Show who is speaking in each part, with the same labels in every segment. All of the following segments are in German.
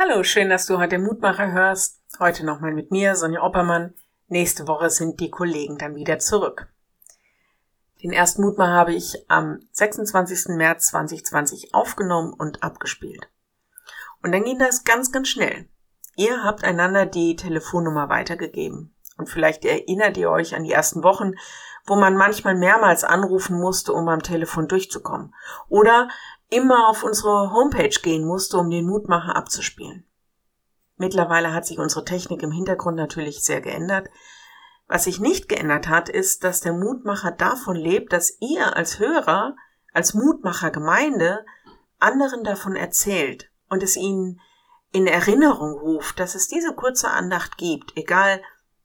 Speaker 1: Hallo, schön, dass du heute Mutmacher hörst. Heute nochmal mit mir, Sonja Oppermann. Nächste Woche sind die Kollegen dann wieder zurück. Den ersten Mutmacher habe ich am 26. März 2020 aufgenommen und abgespielt. Und dann ging das ganz, ganz schnell. Ihr habt einander die Telefonnummer weitergegeben. Und vielleicht erinnert ihr euch an die ersten Wochen, wo man manchmal mehrmals anrufen musste, um am Telefon durchzukommen. Oder immer auf unsere Homepage gehen musste, um den Mutmacher abzuspielen. Mittlerweile hat sich unsere Technik im Hintergrund natürlich sehr geändert. Was sich nicht geändert hat, ist, dass der Mutmacher davon lebt, dass ihr als Hörer, als Mutmachergemeinde anderen davon erzählt und es ihnen in Erinnerung ruft, dass es diese kurze Andacht gibt, egal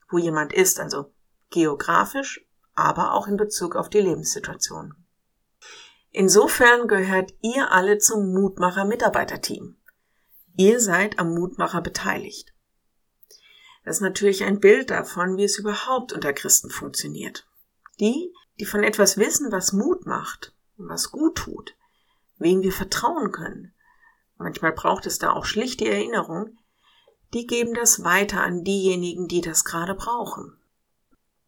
Speaker 1: wo jemand ist, also geografisch, aber auch in Bezug auf die Lebenssituation. Insofern gehört ihr alle zum Mutmacher Mitarbeiterteam. Ihr seid am Mutmacher beteiligt. Das ist natürlich ein Bild davon, wie es überhaupt unter Christen funktioniert. Die, die von etwas wissen, was Mut macht was gut tut, wem wir vertrauen können, manchmal braucht es da auch schlicht die Erinnerung, die geben das weiter an diejenigen, die das gerade brauchen.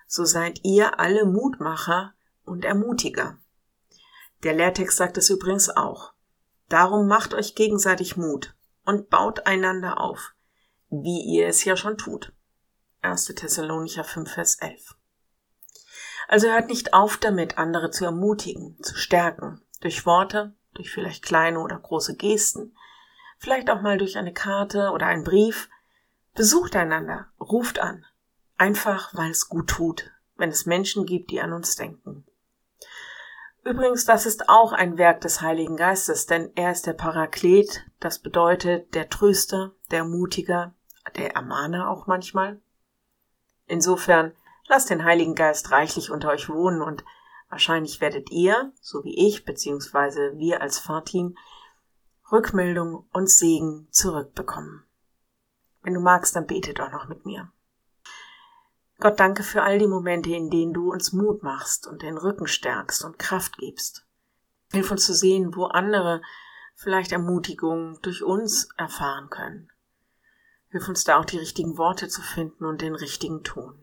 Speaker 1: So seid ihr alle Mutmacher und Ermutiger. Der Lehrtext sagt es übrigens auch. Darum macht euch gegenseitig Mut und baut einander auf, wie ihr es ja schon tut. 1. Thessalonicher 5, Vers 11. Also hört nicht auf damit, andere zu ermutigen, zu stärken, durch Worte, durch vielleicht kleine oder große Gesten, vielleicht auch mal durch eine Karte oder einen Brief. Besucht einander, ruft an, einfach weil es gut tut, wenn es Menschen gibt, die an uns denken. Übrigens, das ist auch ein Werk des Heiligen Geistes, denn er ist der Paraklet, das bedeutet der Tröster, der Ermutiger, der Ermahner auch manchmal. Insofern lasst den Heiligen Geist reichlich unter euch wohnen und wahrscheinlich werdet ihr, so wie ich, beziehungsweise wir als Fahrteam, Rückmeldung und Segen zurückbekommen. Wenn du magst, dann bete doch noch mit mir. Gott, danke für all die Momente, in denen du uns Mut machst und den Rücken stärkst und Kraft gibst. Hilf uns zu sehen, wo andere vielleicht Ermutigung durch uns erfahren können. Hilf uns da auch die richtigen Worte zu finden und den richtigen Ton.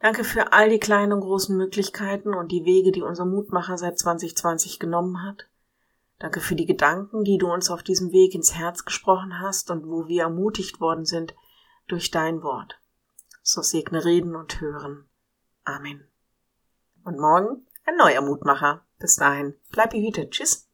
Speaker 1: Danke für all die kleinen und großen Möglichkeiten und die Wege, die unser Mutmacher seit 2020 genommen hat. Danke für die Gedanken, die du uns auf diesem Weg ins Herz gesprochen hast und wo wir ermutigt worden sind durch dein Wort so segne Reden und Hören. Amen. Und morgen ein neuer Mutmacher. Bis dahin, bleib behütet. Tschüss.